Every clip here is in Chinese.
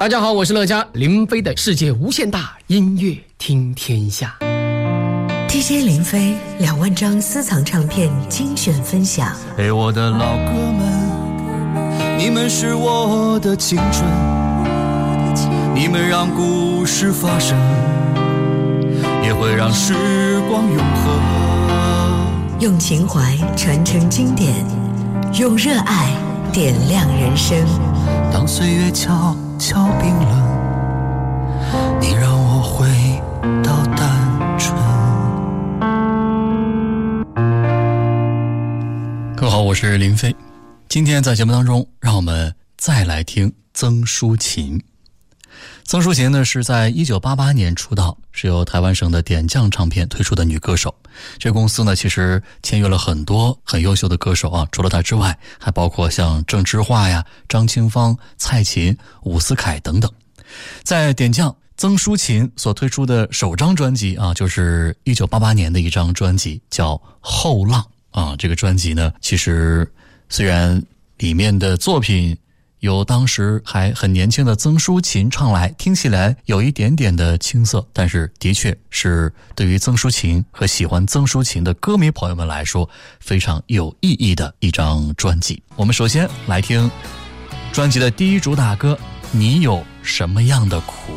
大家好，我是乐嘉，林飞的世界无限大，音乐听天下。DJ 林飞两万张私藏唱片精选分享。陪，我的老哥们，你们是我的青春，你们让故事发生，也会让时光永恒。用情怀传承经典，用热爱点亮人生。当岁月悄悄冰冷，你让我回到单纯。各位好，我是林飞。今天在节目当中，让我们再来听曾淑琴。曾淑琴呢是在一九八八年出道，是由台湾省的点将唱片推出的女歌手。这公司呢其实签约了很多很优秀的歌手啊，除了她之外，还包括像郑智化呀、张清芳、蔡琴、伍思凯等等。在点将曾淑琴所推出的首张专辑啊，就是一九八八年的一张专辑，叫《后浪》啊。这个专辑呢，其实虽然里面的作品。由当时还很年轻的曾淑琴唱来，听起来有一点点的青涩，但是的确是对于曾淑琴和喜欢曾淑琴的歌迷朋友们来说非常有意义的一张专辑。我们首先来听专辑的第一主打歌《你有什么样的苦》。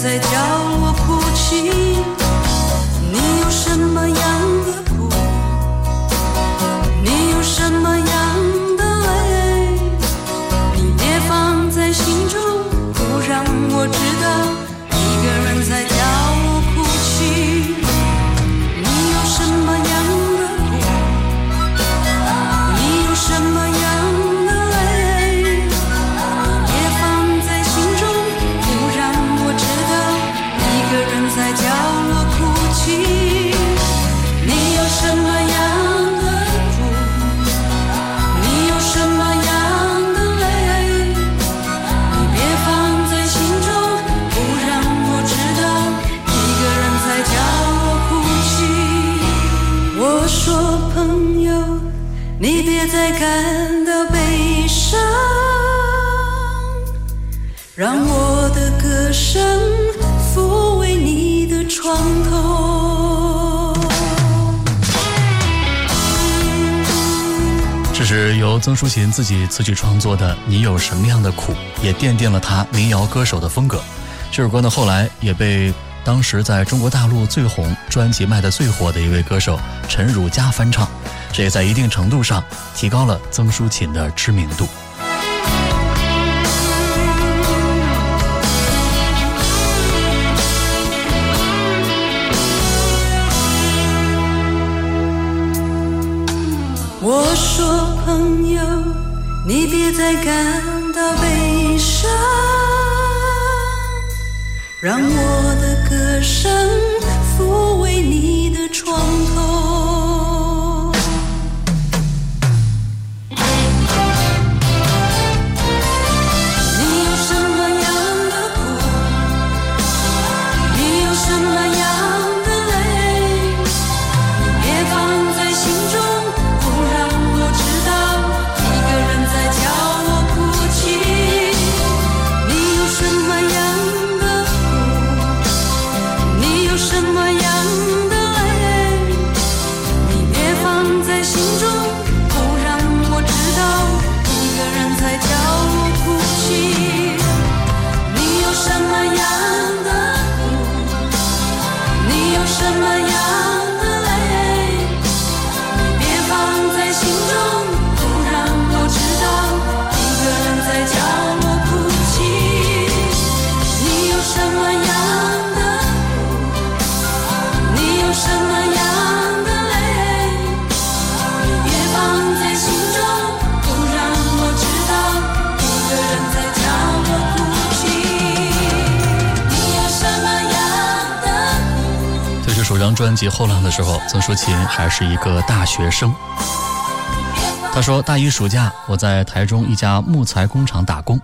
在角琴自己词曲创作的《你有什么样的苦》，也奠定了他民谣歌手的风格。这首歌呢，后来也被当时在中国大陆最红、专辑卖得最火的一位歌手陈汝佳翻唱，这也在一定程度上提高了曾淑琴的知名度。我说朋友，你别再感到悲伤，让我的歌声抚慰你的创痛。专辑《后浪》的时候，曾淑琴还是一个大学生。她说：“大一暑假，我在台中一家木材工厂打工，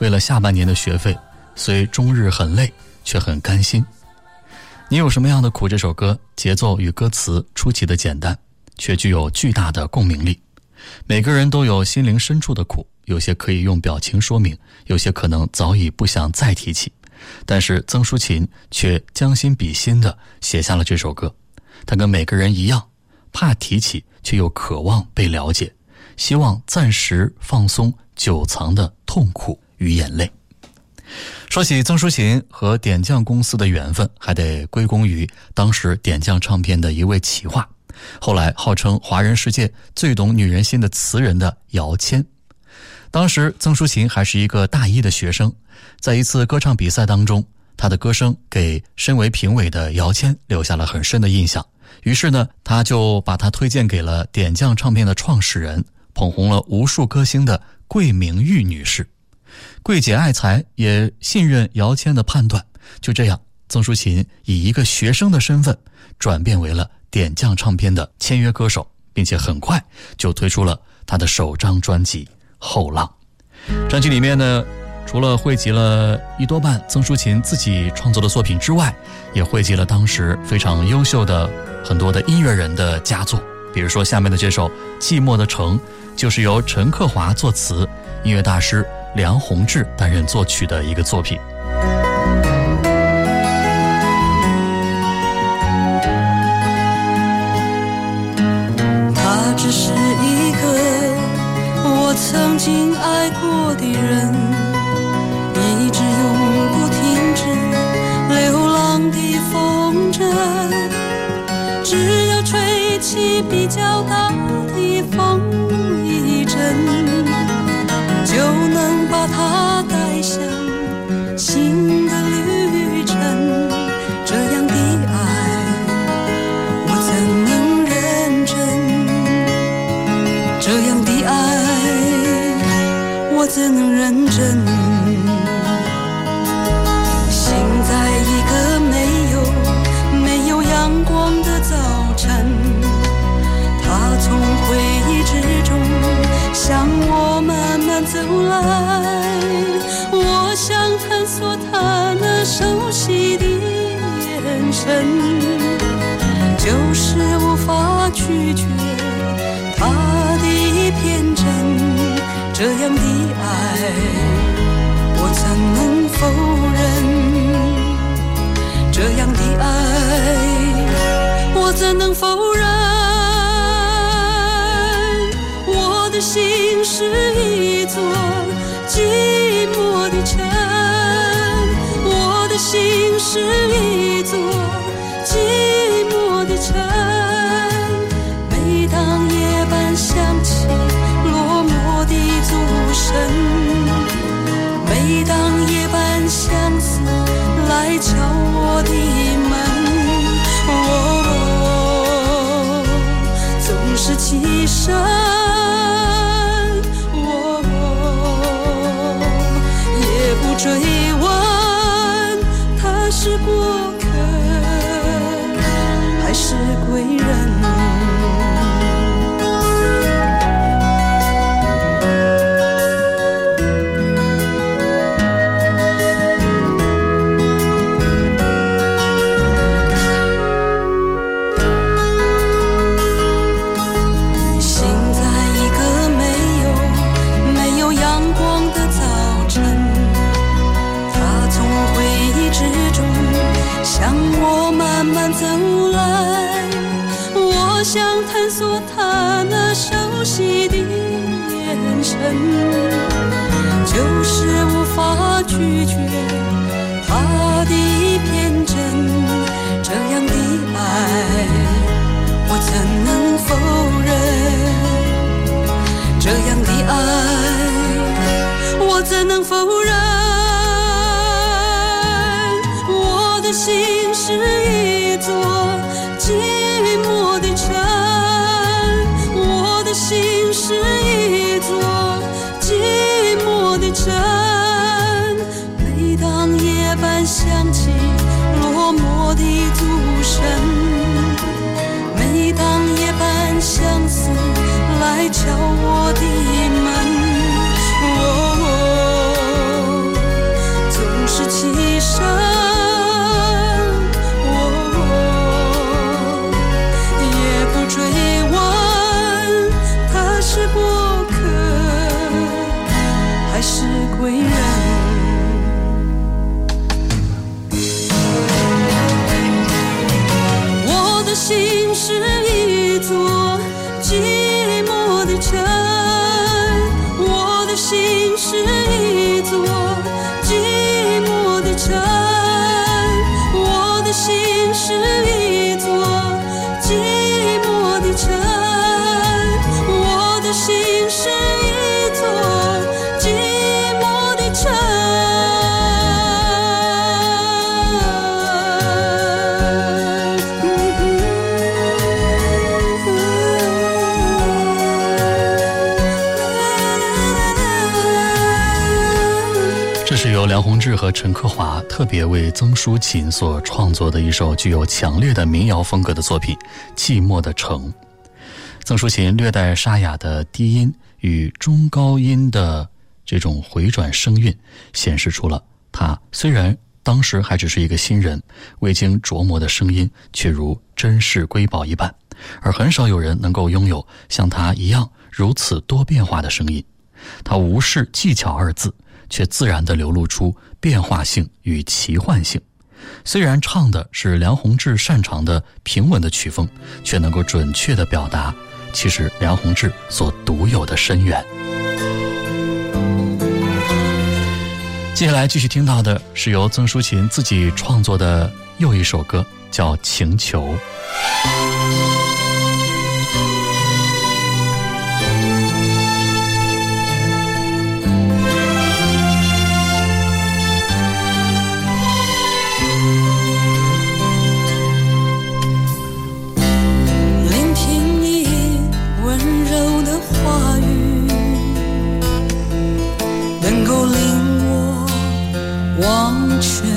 为了下半年的学费，虽终日很累，却很甘心。你有什么样的苦？这首歌节奏与歌词出奇的简单，却具有巨大的共鸣力。每个人都有心灵深处的苦，有些可以用表情说明，有些可能早已不想再提起。但是曾淑琴却将心比心地写下了这首歌。她跟每个人一样，怕提起，却又渴望被了解，希望暂时放松久藏的痛苦与眼泪。说起曾淑琴和点将公司的缘分，还得归功于当时点将唱片的一位企划，后来号称华人世界最懂女人心的词人的姚谦。当时曾淑琴还是一个大一的学生，在一次歌唱比赛当中，她的歌声给身为评委的姚谦留下了很深的印象。于是呢，他就把她推荐给了点将唱片的创始人，捧红了无数歌星的桂明玉女士。桂姐爱才，也信任姚谦的判断。就这样，曾淑琴以一个学生的身份，转变为了点将唱片的签约歌手，并且很快就推出了她的首张专辑《后浪》。专辑里面呢，除了汇集了一多半曾淑琴自己创作的作品之外，也汇集了当时非常优秀的很多的音乐人的佳作。比如说下面的这首《寂寞的城》，就是由陈克华作词，音乐大师。梁鸿志担任作曲的一个作品。的人，一直永不停止流浪的风筝。只要吹起比较大的风怎能认真？醒在一个没有没有阳光的早晨，他从回忆之中向我慢慢走来，我想探索他那熟悉的眼神，就是无法拒绝他的一片真。这样的这样的爱，我怎能否认？我的心是一座寂寞的城，我的心是一座寂寞的城。每当夜半响起落寞的钟声，每当夜半相思来敲这我志和陈克华特别为曾淑琴所创作的一首具有强烈的民谣风格的作品《寂寞的城》。曾淑琴略带沙哑的低音与中高音的这种回转声韵，显示出了她虽然当时还只是一个新人，未经琢磨的声音却如珍世瑰宝一般，而很少有人能够拥有像她一样如此多变化的声音。她无视技巧二字，却自然地流露出变化性与奇幻性。虽然唱的是梁宏志擅长的平稳的曲风，却能够准确地表达其实梁宏志所独有的深远。接下来继续听到的是由曾淑琴自己创作的又一首歌，叫《情球》。忘却。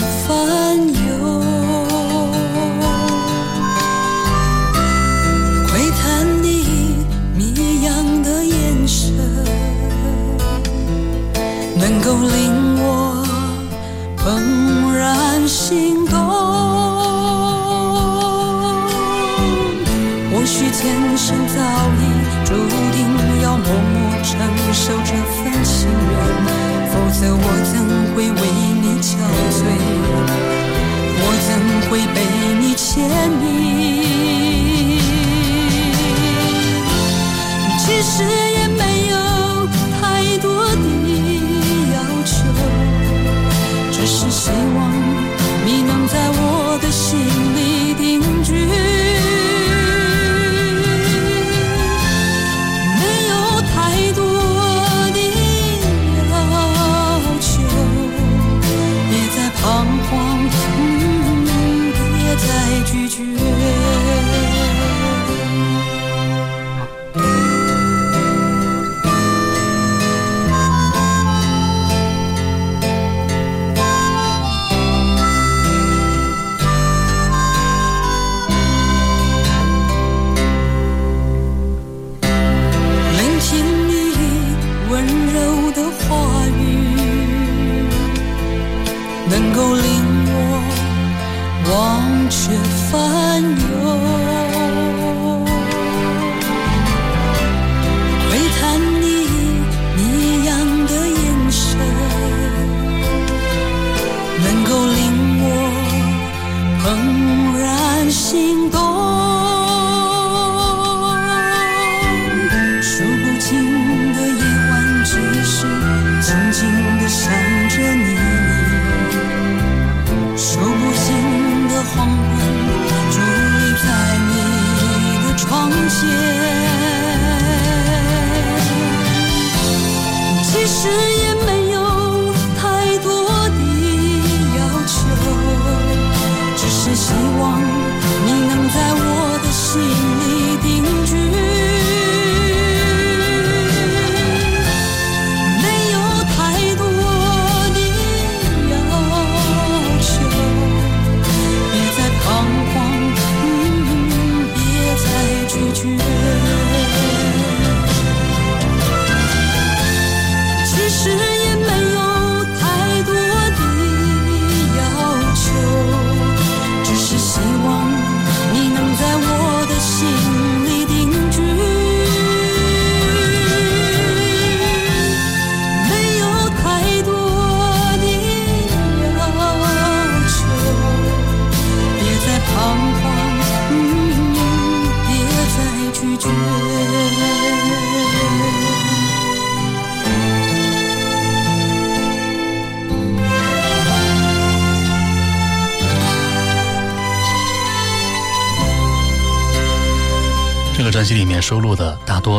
静静的想着你；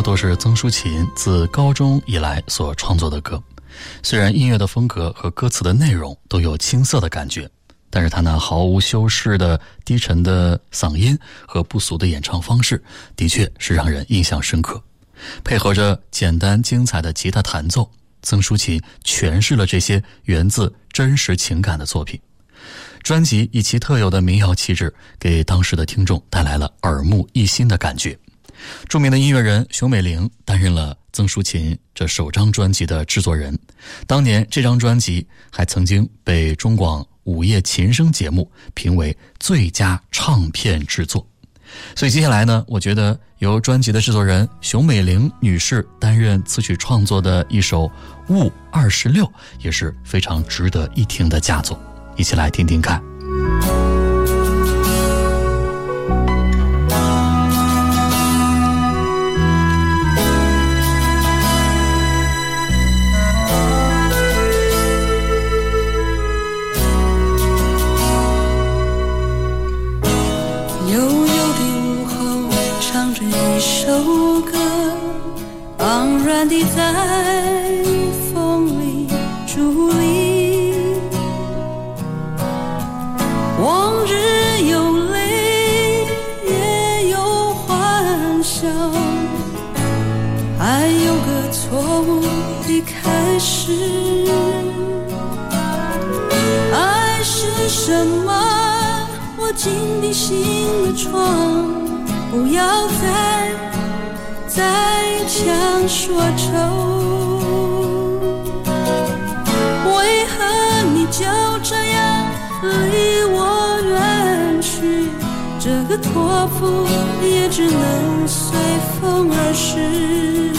都是曾淑琴自高中以来所创作的歌。虽然音乐的风格和歌词的内容都有青涩的感觉，但是她那毫无修饰的低沉的嗓音和不俗的演唱方式，的确是让人印象深刻。配合着简单精彩的吉他弹奏，曾淑琴诠释了这些源自真实情感的作品。专辑以其特有的民谣气质，给当时的听众带来了耳目一新的感觉。著名的音乐人熊美玲担任了曾淑琴这首张专辑的制作人。当年这张专辑还曾经被中广午夜琴声节目评为最佳唱片制作。所以接下来呢，我觉得由专辑的制作人熊美玲女士担任词曲创作的一首《雾二十六》也是非常值得一听的佳作，一起来听听看。茫然地在风里伫立。往日有泪，也有欢笑，还有个错误的开始。爱是什么？我紧闭心的窗，不要再再想说愁。为何你就这样离我远去？这个托付也只能随风而逝。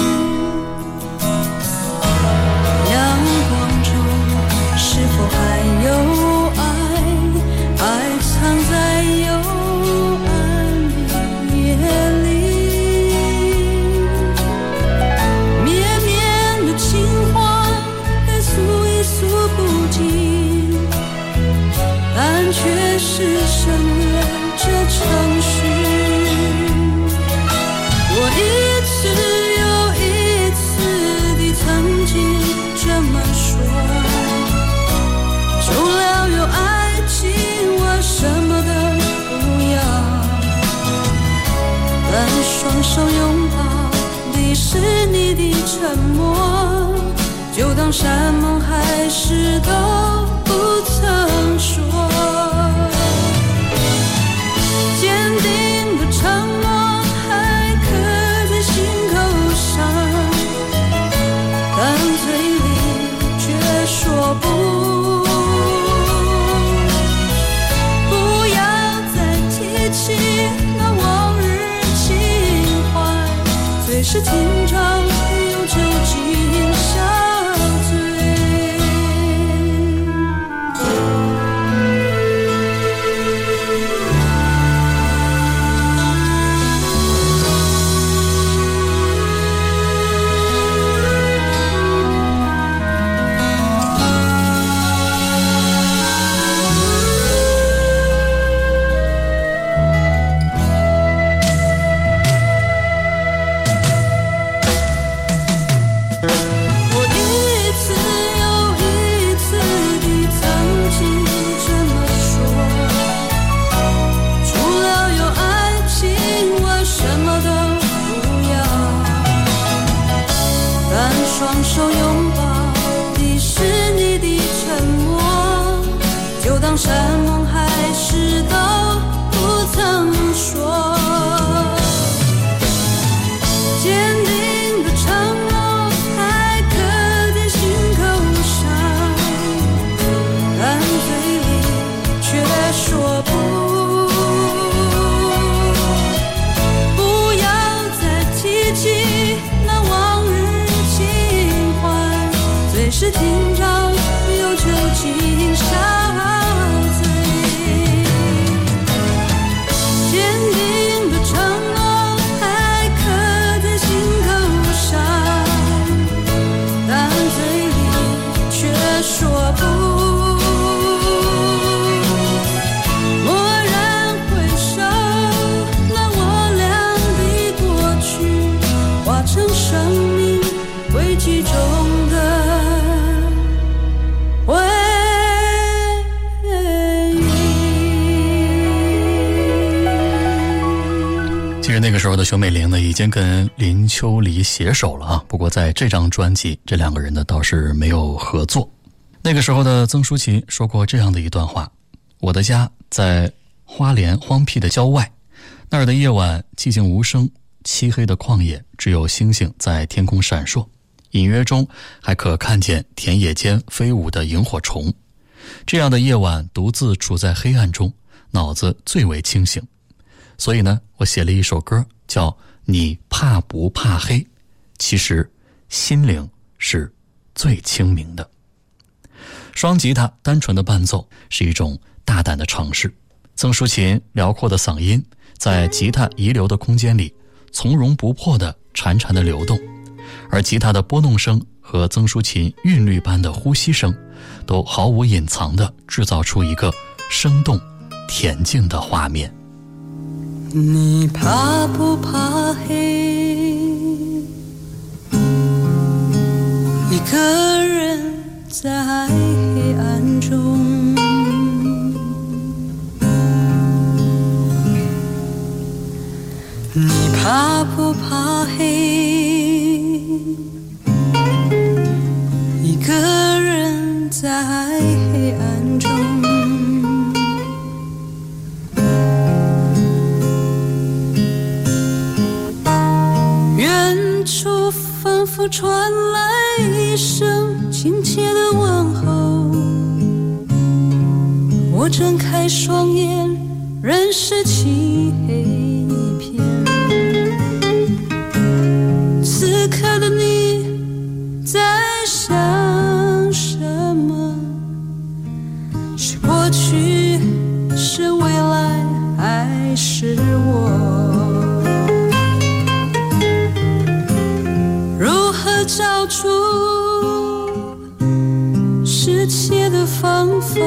都离携手了啊。不过在这张专辑，这两个人呢倒是没有合作。那个时候的曾淑琴说过这样的一段话：“我的家在花莲荒僻的郊外，那儿的夜晚寂静无声，漆黑的旷野，只有星星在天空闪烁，隐约中还可看见田野间飞舞的萤火虫。这样的夜晚，独自处在黑暗中，脑子最为清醒。”所以呢，我写了一首歌，叫《你怕不怕黑》。其实，心灵是最清明的。双吉他单纯的伴奏是一种大胆的尝试。曾淑琴辽阔的嗓音在吉他遗留的空间里从容不迫的潺潺的流动，而吉他的拨弄声和曾淑琴韵律般的呼吸声，都毫无隐藏的制造出一个生动、恬静的画面。你怕不怕黑？一个人在黑暗中，你怕不怕黑？一个人在传来一声亲切的问候，我睁开双眼，仍是漆黑一片。此刻的你在想什么？是过去，是未来，还是我？切的方法，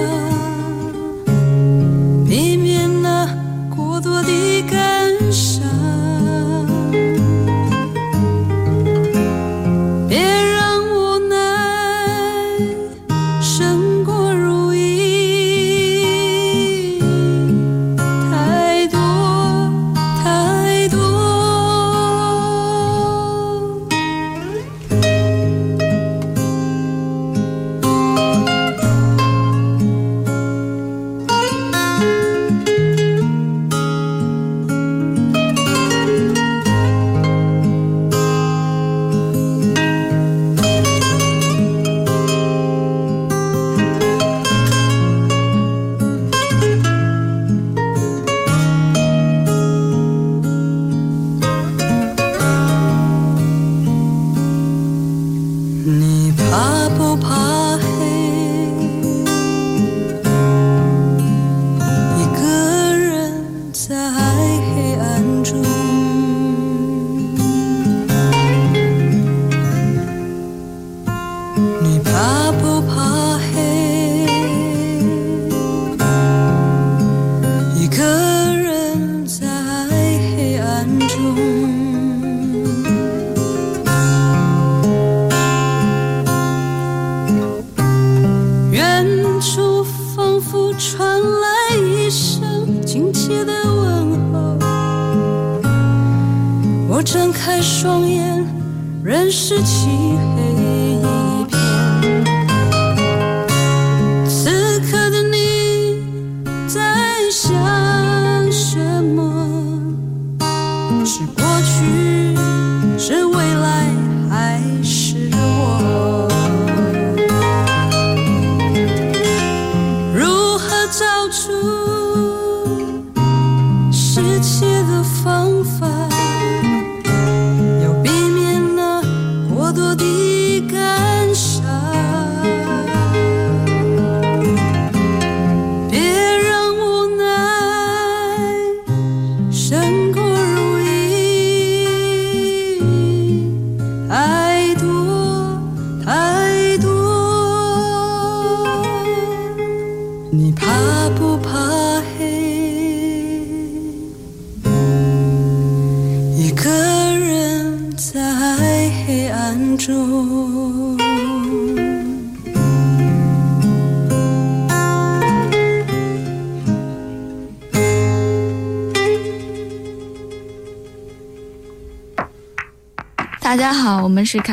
是过去，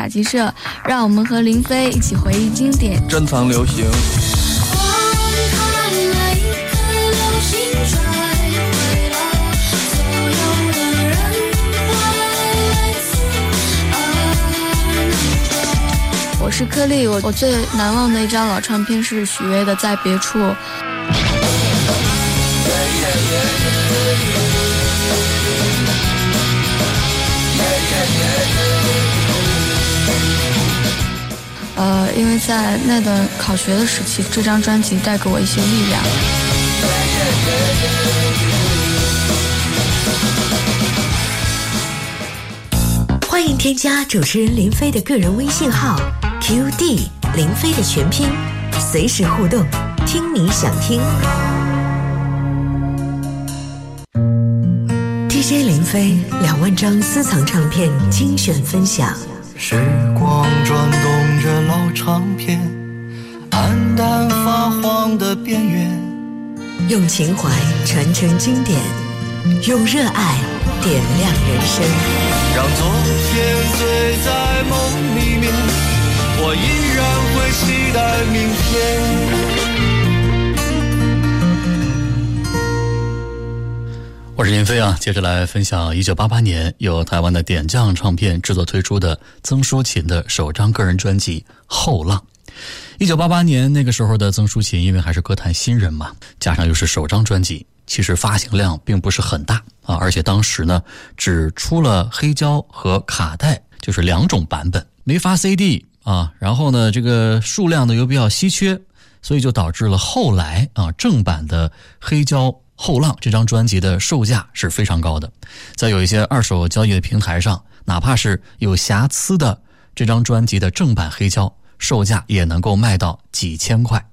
们是卡奇社，让我们和林飞一起回忆经典。珍藏流行。我是颗粒，我我最难忘的一张老唱片是许巍的《在别处》。因为在那段考学的时期，这张专辑带给我一些力量。欢迎添加主持人林飞的个人微信号 QD 林飞的全拼，随时互动，听你想听。DJ 林飞两万张私藏唱片精选分享，时光转动着老唱片，黯淡发黄的边缘。用情怀传承经典，用热爱点亮人生。让昨天醉在梦里面，我依然会期待明天。我是林飞啊，接着来分享一九八八年由台湾的点将唱片制作推出的曾淑琴的首张个人专辑《后浪》。一九八八年那个时候的曾淑琴，因为还是歌坛新人嘛，加上又是首张专辑，其实发行量并不是很大啊，而且当时呢只出了黑胶和卡带，就是两种版本，没发 CD 啊。然后呢，这个数量呢又比较稀缺，所以就导致了后来啊正版的黑胶《后浪》这张专辑的售价是非常高的，在有一些二手交易的平台上，哪怕是有瑕疵的这张专辑的正版黑胶。售价也能够卖到几千块。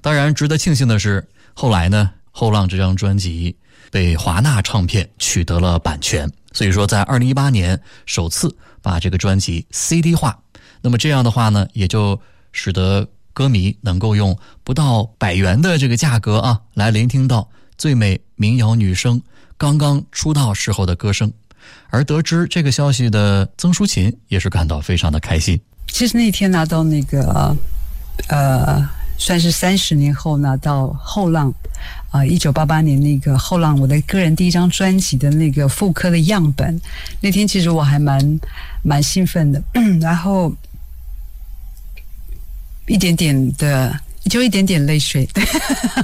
当然，值得庆幸的是，后来呢，《后浪》这张专辑被华纳唱片取得了版权，所以说在二零一八年首次把这个专辑 CD 化。那么这样的话呢，也就使得歌迷能够用不到百元的这个价格啊，来聆听到最美民谣女声刚刚出道时候的歌声。而得知这个消息的曾淑琴也是感到非常的开心。其实那天拿到那个，呃，算是三十年后拿到后浪，啊，一九八八年那个后浪我的个人第一张专辑的那个复刻的样本，那天其实我还蛮蛮兴奋的，然后一点点的。就一点点泪水，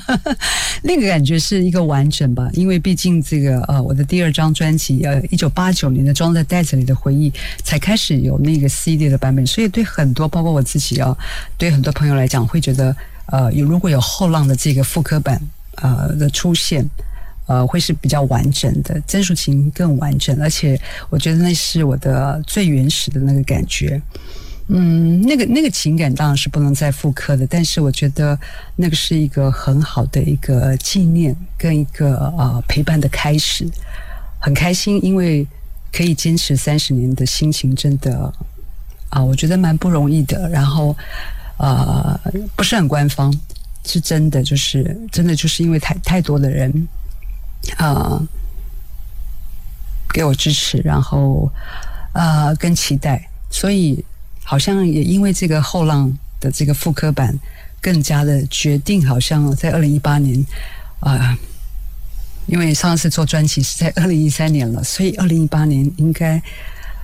那个感觉是一个完整吧，因为毕竟这个呃，我的第二张专辑呃，一九八九年的装在袋子里的回忆才开始有那个 CD 的版本，所以对很多包括我自己啊，对很多朋友来讲，会觉得呃，有如果有后浪的这个复刻版呃的出现，呃，会是比较完整的，曾淑琴更完整，而且我觉得那是我的最原始的那个感觉。嗯，那个那个情感当然是不能再复刻的，但是我觉得那个是一个很好的一个纪念跟一个呃陪伴的开始，很开心，因为可以坚持三十年的心情真的啊，我觉得蛮不容易的。然后呃，不是很官方，是真的，就是真的就是因为太太多的人啊给我支持，然后呃跟期待，所以。好像也因为这个后浪的这个复刻版，更加的决定，好像在二零一八年啊，因为上次做专辑是在二零一三年了，所以二零一八年应该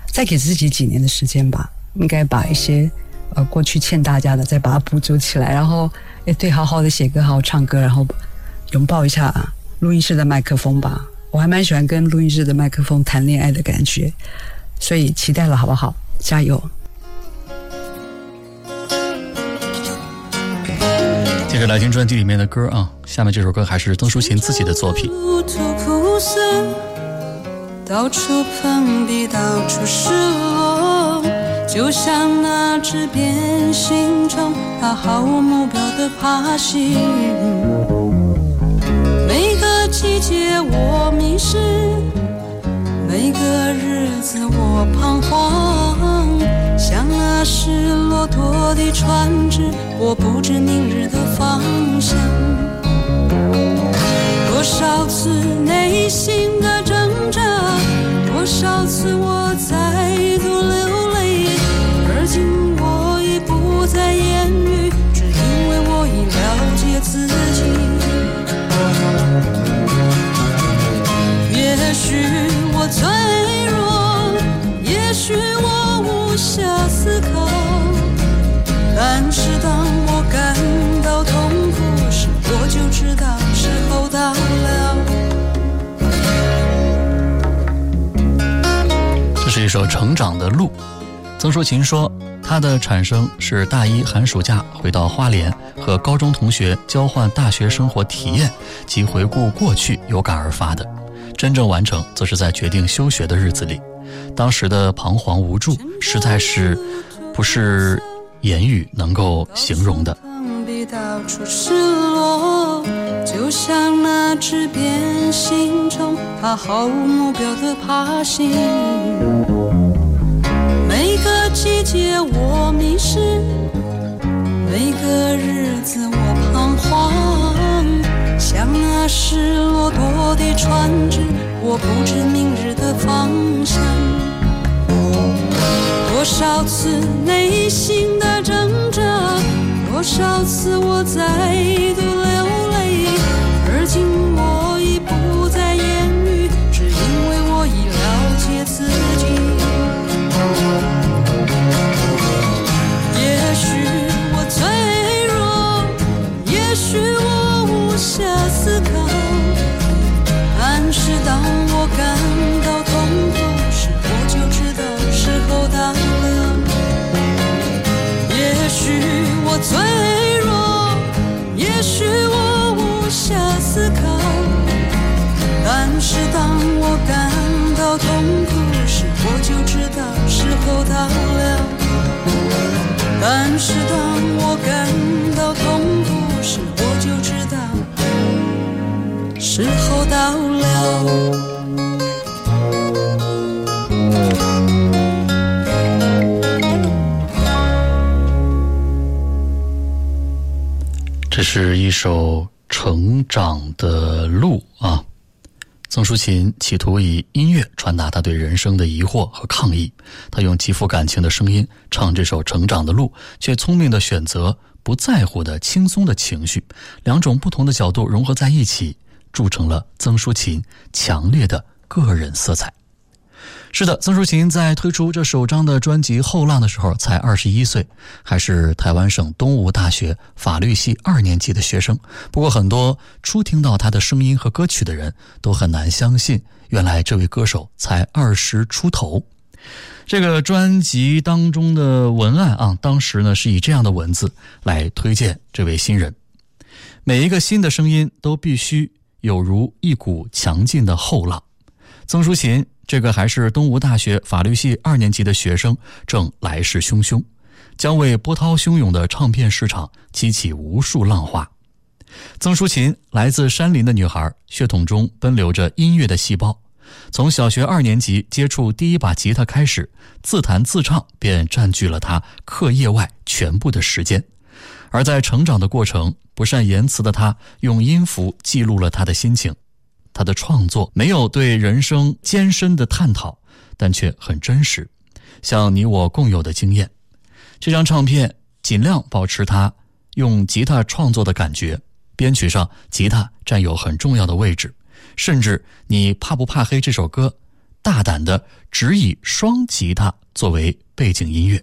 再给自己几年的时间吧，应该把一些呃过去欠大家的再把它补足起来，然后也对好好的写歌，好好唱歌，然后拥抱一下录音室的麦克风吧。我还蛮喜欢跟录音室的麦克风谈恋爱的感觉，所以期待了，好不好？加油！接着来听专辑里面的歌啊，下面这首歌还是曾淑琴自己的作品。到处碰壁，到处失落，就像那只变形虫，它毫无目标的爬行。每个季节我迷失，每个日子我彷徨。像那失落多的船只，我不知明日的方向。多少次内心的挣扎多少次我再度流泪而今我已不再言语只因为我已了解自己。也许一首《成长的路》。曾淑琴说，她的产生是大一寒暑假回到花莲，和高中同学交换大学生活体验及回顾过去有感而发的。真正完成，则是在决定休学的日子里。当时的彷徨无助，实在是不是言语能够形容的。到处失落，就像那只变形虫，它毫无目标的爬行。细节我迷失，每个日子我彷徨，像那失落多的船只，我不知明日的方向。多少次内心的挣扎，多少次我再度泪时候到了。但是当我感到痛苦时，我就知道时候到了。这是一首成长的路啊。曾淑琴企图以音乐传达她对人生的疑惑和抗议，她用极富感情的声音唱这首《成长的路》，却聪明的选择不在乎的轻松的情绪，两种不同的角度融合在一起，铸成了曾淑琴强烈的个人色彩。是的，曾淑琴在推出这首张的专辑《后浪》的时候才二十一岁，还是台湾省东吴大学法律系二年级的学生。不过，很多初听到她的声音和歌曲的人都很难相信，原来这位歌手才二十出头。这个专辑当中的文案啊，当时呢是以这样的文字来推荐这位新人：每一个新的声音都必须有如一股强劲的后浪。曾淑琴。这个还是东吴大学法律系二年级的学生，正来势汹汹，将为波涛汹涌的唱片市场激起无数浪花。曾淑琴来自山林的女孩，血统中奔流着音乐的细胞。从小学二年级接触第一把吉他开始，自弹自唱便占据了她课业外全部的时间。而在成长的过程，不善言辞的她用音符记录了她的心情。他的创作没有对人生艰深的探讨，但却很真实，像你我共有的经验。这张唱片尽量保持他用吉他创作的感觉，编曲上吉他占有很重要的位置，甚至你怕不怕黑这首歌，大胆的只以双吉他作为背景音乐。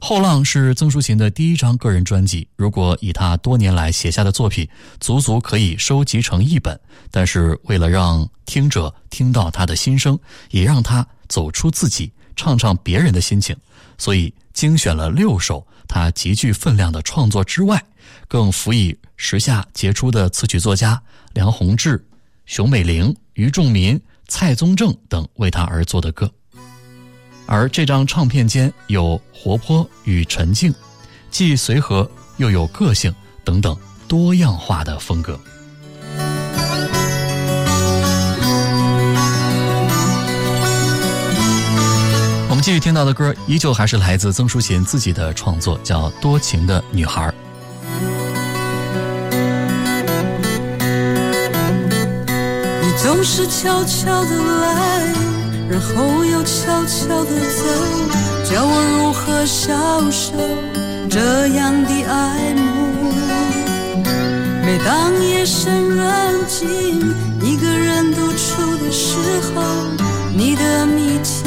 后浪是曾淑琴的第一张个人专辑，如果以她多年来写下的作品，足足可以收集成一本。但是为了让听者听到她的心声，也让她走出自己，唱唱别人的心情，所以精选了六首她极具分量的创作之外，更辅以时下杰出的词曲作家梁鸿志、熊美玲、于仲民、蔡宗正等为她而作的歌。而这张唱片间有活泼与沉静，既随和又有个性等等多样化的风格。我们继续听到的歌，依旧还是来自曾淑琴自己的创作，叫《多情的女孩》。你总是悄悄的来，然后又悄悄的走，叫我如何消受这样的爱慕？每当夜深人静，一个人独处的时候，你的谜题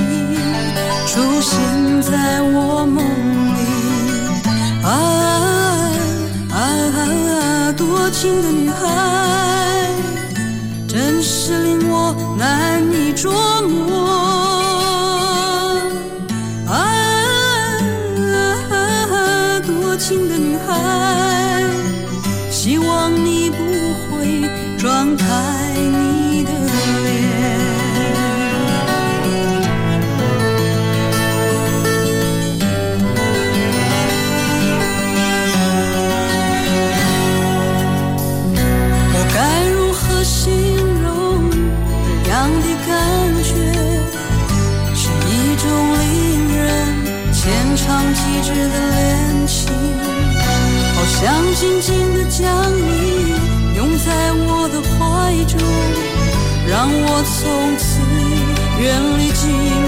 出现在我梦里。啊啊啊！多情的女孩。真是令我难以捉摸。想紧紧地将你拥在我的怀中，让我从此远离寂寞。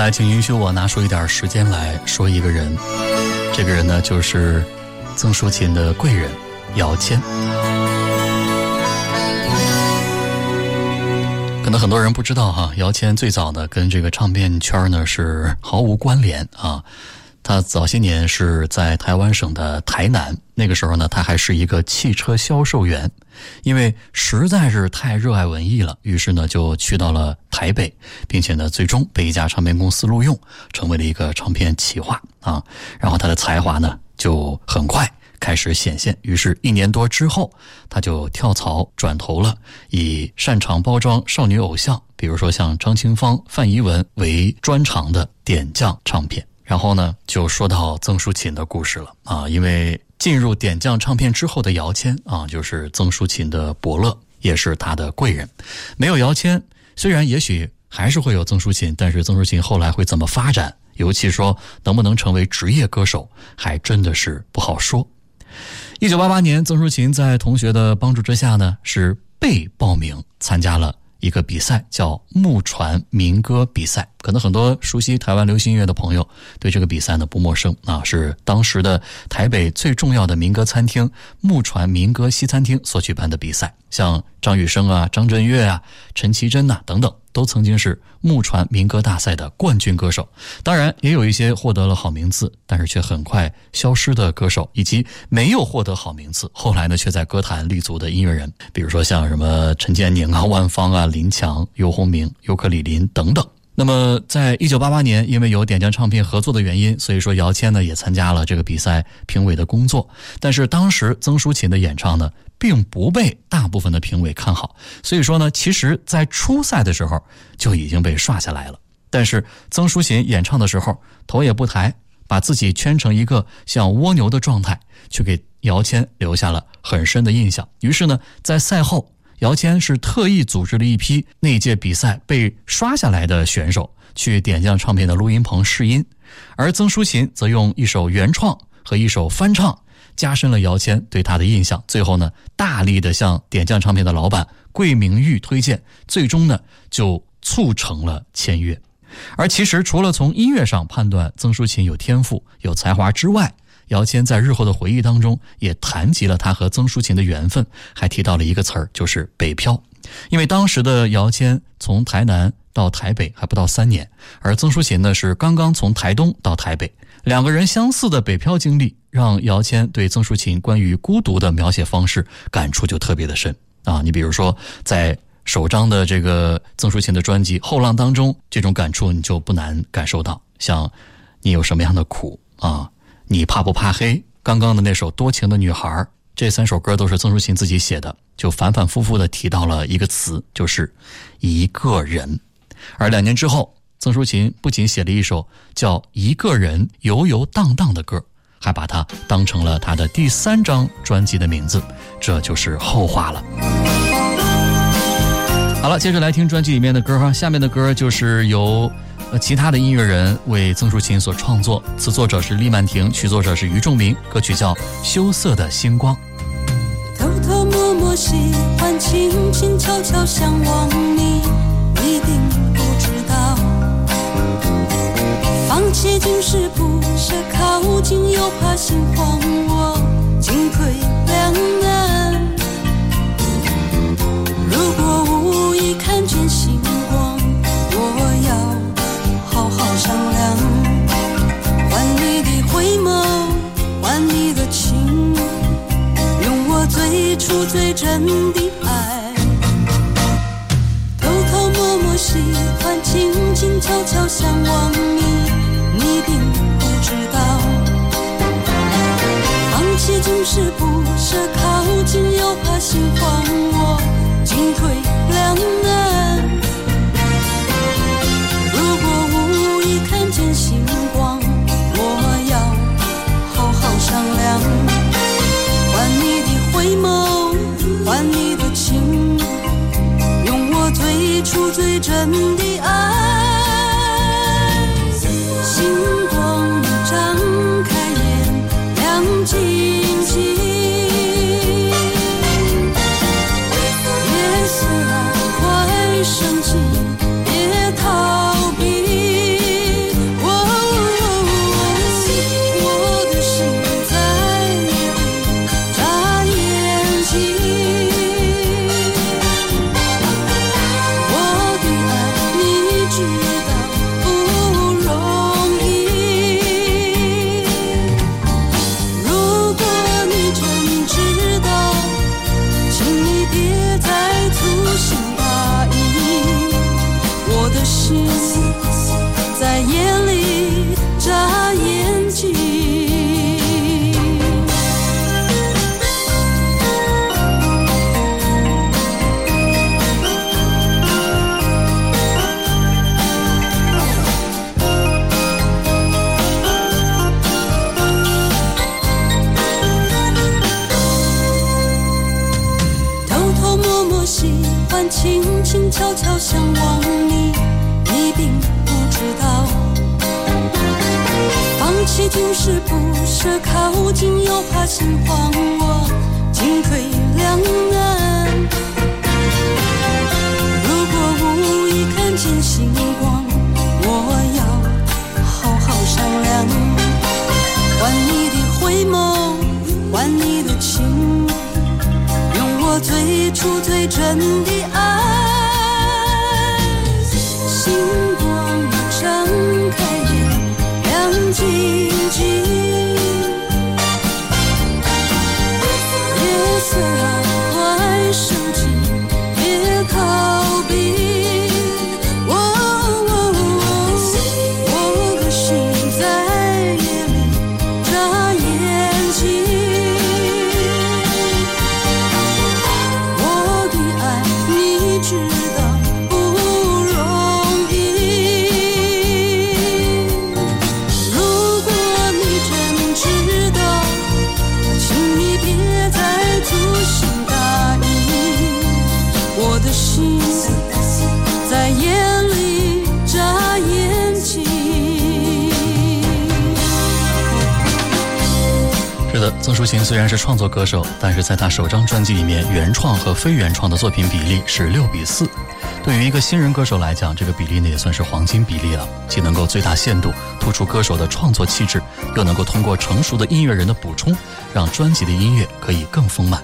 来，请允许我拿出一点时间来说一个人。这个人呢，就是曾淑琴的贵人姚谦。可能很多人不知道哈，姚谦最早呢跟这个唱片圈呢是毫无关联啊。他早些年是在台湾省的台南，那个时候呢，他还是一个汽车销售员。因为实在是太热爱文艺了，于是呢就去到了台北，并且呢最终被一家唱片公司录用，成为了一个唱片企划啊。然后他的才华呢就很快开始显现，于是，一年多之后，他就跳槽转投了以擅长包装少女偶像，比如说像张清芳、范怡文为专长的点将唱片。然后呢，就说到曾淑琴的故事了啊，因为进入点将唱片之后的姚谦啊，就是曾淑琴的伯乐，也是他的贵人。没有姚谦，虽然也许还是会有曾淑琴，但是曾淑琴后来会怎么发展，尤其说能不能成为职业歌手，还真的是不好说。一九八八年，曾淑琴在同学的帮助之下呢，是被报名参加了一个比赛，叫木船民歌比赛。可能很多熟悉台湾流行音乐的朋友对这个比赛呢不陌生啊，是当时的台北最重要的民歌餐厅木船民歌西餐厅所举办的比赛。像张雨生啊、张震岳啊、陈绮贞呐、等等，都曾经是木船民歌大赛的冠军歌手。当然，也有一些获得了好名次，但是却很快消失的歌手，以及没有获得好名次，后来呢却在歌坛立足的音乐人，比如说像什么陈建宁啊、万芳啊、林强、尤鸿明、尤克里林等等。那么，在一九八八年，因为有点将唱片合作的原因，所以说姚谦呢也参加了这个比赛评委的工作。但是当时曾淑琴的演唱呢，并不被大部分的评委看好，所以说呢，其实在初赛的时候就已经被刷下来了。但是曾淑琴演唱的时候，头也不抬，把自己圈成一个像蜗牛的状态，去给姚谦留下了很深的印象。于是呢，在赛后。姚谦是特意组织了一批那届比赛被刷下来的选手去点将唱片的录音棚试音，而曾淑琴则用一首原创和一首翻唱，加深了姚谦对他的印象。最后呢，大力的向点将唱片的老板桂明玉推荐，最终呢就促成了签约。而其实除了从音乐上判断曾淑琴有天赋、有才华之外，姚谦在日后的回忆当中也谈及了他和曾淑琴的缘分，还提到了一个词儿，就是“北漂”。因为当时的姚谦从台南到台北还不到三年，而曾淑琴呢是刚刚从台东到台北，两个人相似的北漂经历，让姚谦对曾淑琴关于孤独的描写方式感触就特别的深啊。你比如说，在首张的这个曾淑琴的专辑《后浪》当中，这种感触你就不难感受到。像你有什么样的苦啊？你怕不怕黑？刚刚的那首《多情的女孩》，这三首歌都是曾淑琴自己写的，就反反复复的提到了一个词，就是一个人。而两年之后，曾淑琴不仅写了一首叫《一个人游游荡荡》的歌，还把它当成了她的第三张专辑的名字，这就是后话了。好了，接着来听专辑里面的歌哈，下面的歌就是由。呃，其他的音乐人为曾淑琴所创作，词作者是厉曼婷，曲作者是于仲明，歌曲叫《羞涩的星光》。偷偷摸摸喜欢，轻轻悄悄向往你，一定不知道。放弃竟是不舍，靠近又怕心慌，我进退两难。出最真的爱。偷偷摸摸喜欢，静静悄悄向往你，你并不知道。放弃总是不舍，靠近又怕心慌，我进退两难。出最真的金。虽然是创作歌手，但是在他首张专辑里面，原创和非原创的作品比例是六比四。对于一个新人歌手来讲，这个比例呢也算是黄金比例了，既能够最大限度突出歌手的创作气质，又能够通过成熟的音乐人的补充，让专辑的音乐可以更丰满。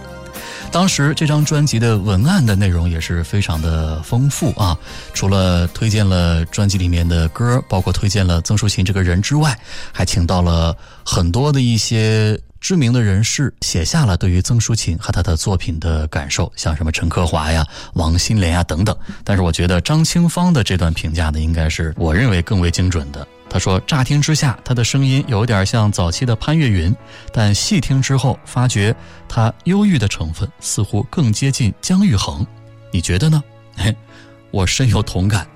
当时这张专辑的文案的内容也是非常的丰富啊，除了推荐了专辑里面的歌，包括推荐了曾淑琴这个人之外，还请到了很多的一些知名的人士写下了对于曾淑琴和她的作品的感受，像什么陈克华呀、王心莲呀等等。但是我觉得张清芳的这段评价呢，应该是我认为更为精准的。他说：“乍听之下，他的声音有点像早期的潘越云，但细听之后，发觉他忧郁的成分似乎更接近姜育恒。你觉得呢？”嘿，我深有同感。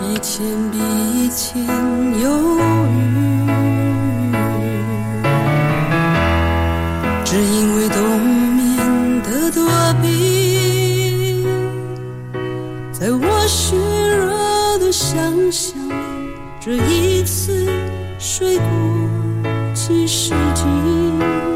一千比一千忧郁，只因为冬眠的躲避，在我虚弱的想象，这一次睡过几世纪。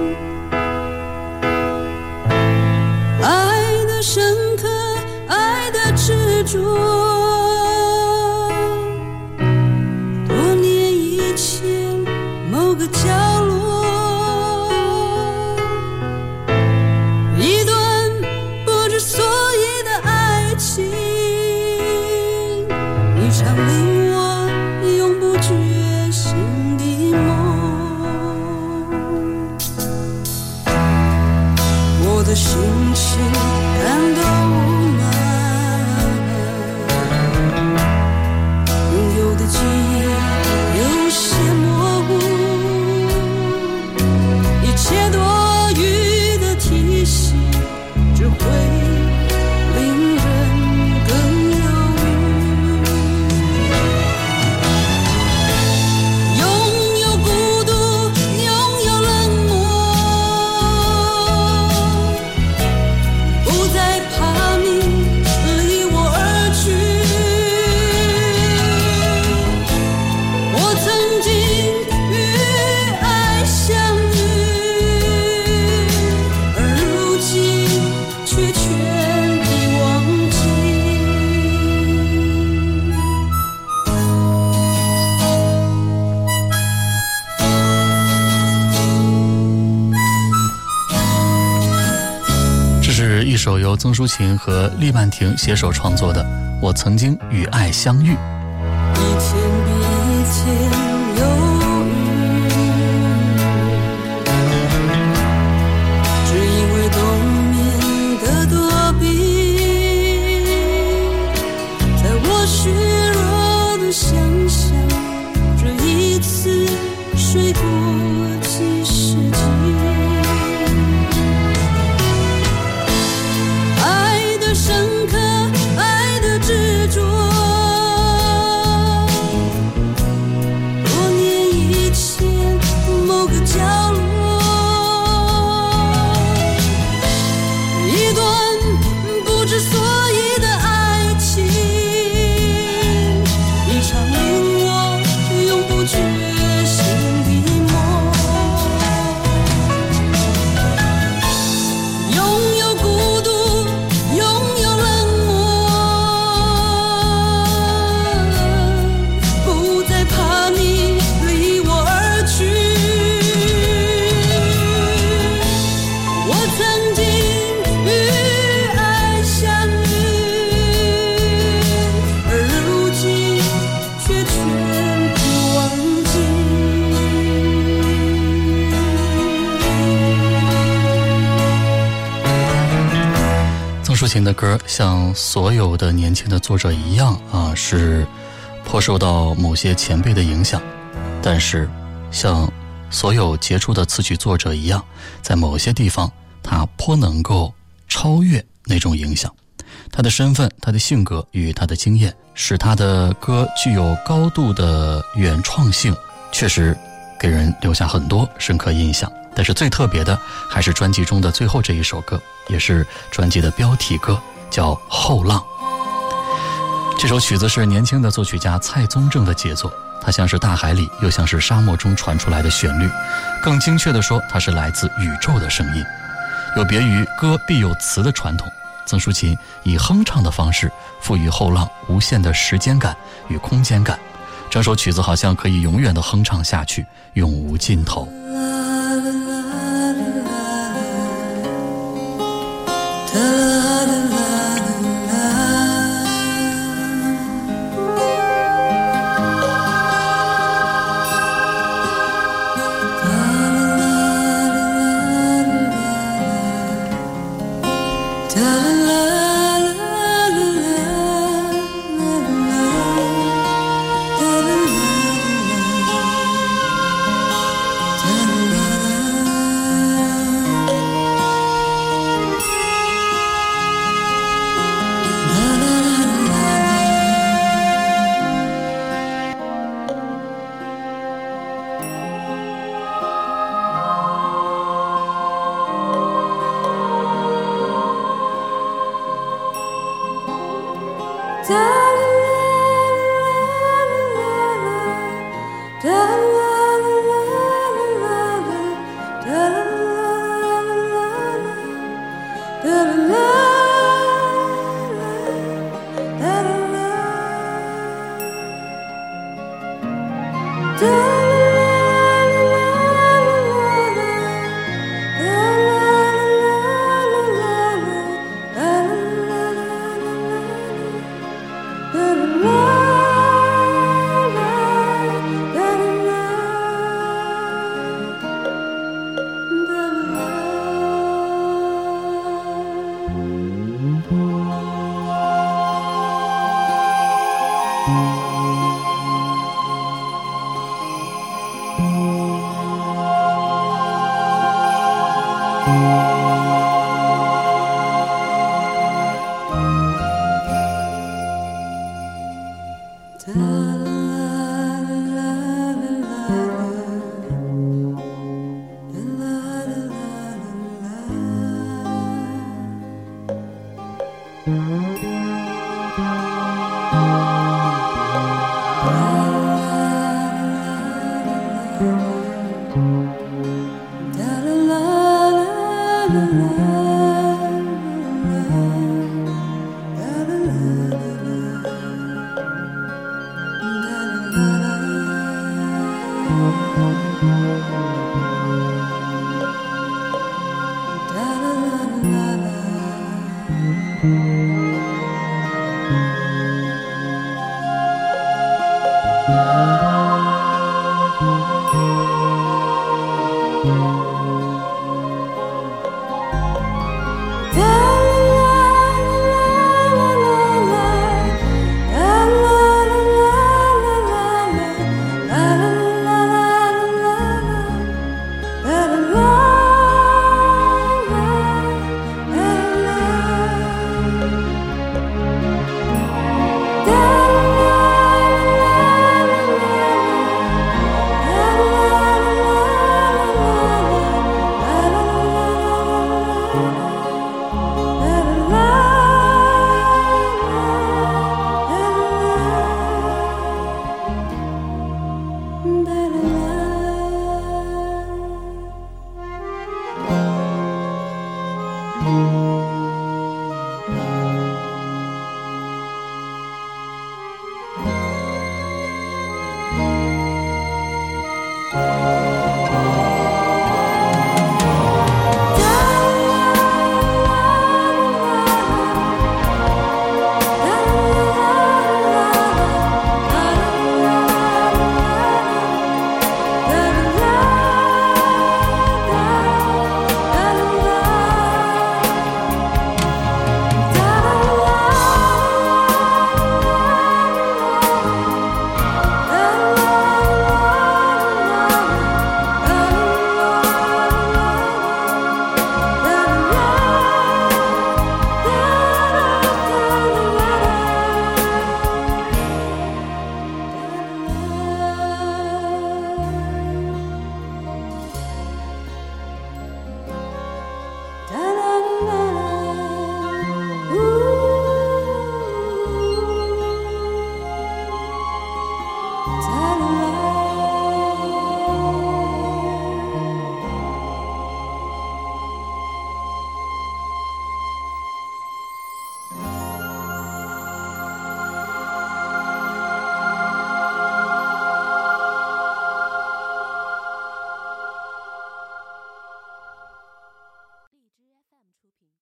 曾淑琴和厉曼婷携手创作的《我曾经与爱相遇》。所有的年轻的作者一样啊，是颇受到某些前辈的影响，但是像所有杰出的词曲作者一样，在某些地方他颇能够超越那种影响。他的身份、他的性格与他的经验，使他的歌具有高度的原创性，确实给人留下很多深刻印象。但是最特别的还是专辑中的最后这一首歌，也是专辑的标题歌，叫《后浪》。这首曲子是年轻的作曲家蔡宗正的杰作，它像是大海里，又像是沙漠中传出来的旋律。更精确地说，它是来自宇宙的声音。有别于歌必有词的传统，曾淑琴以哼唱的方式赋予后浪无限的时间感与空间感，整首曲子好像可以永远的哼唱下去，永无尽头。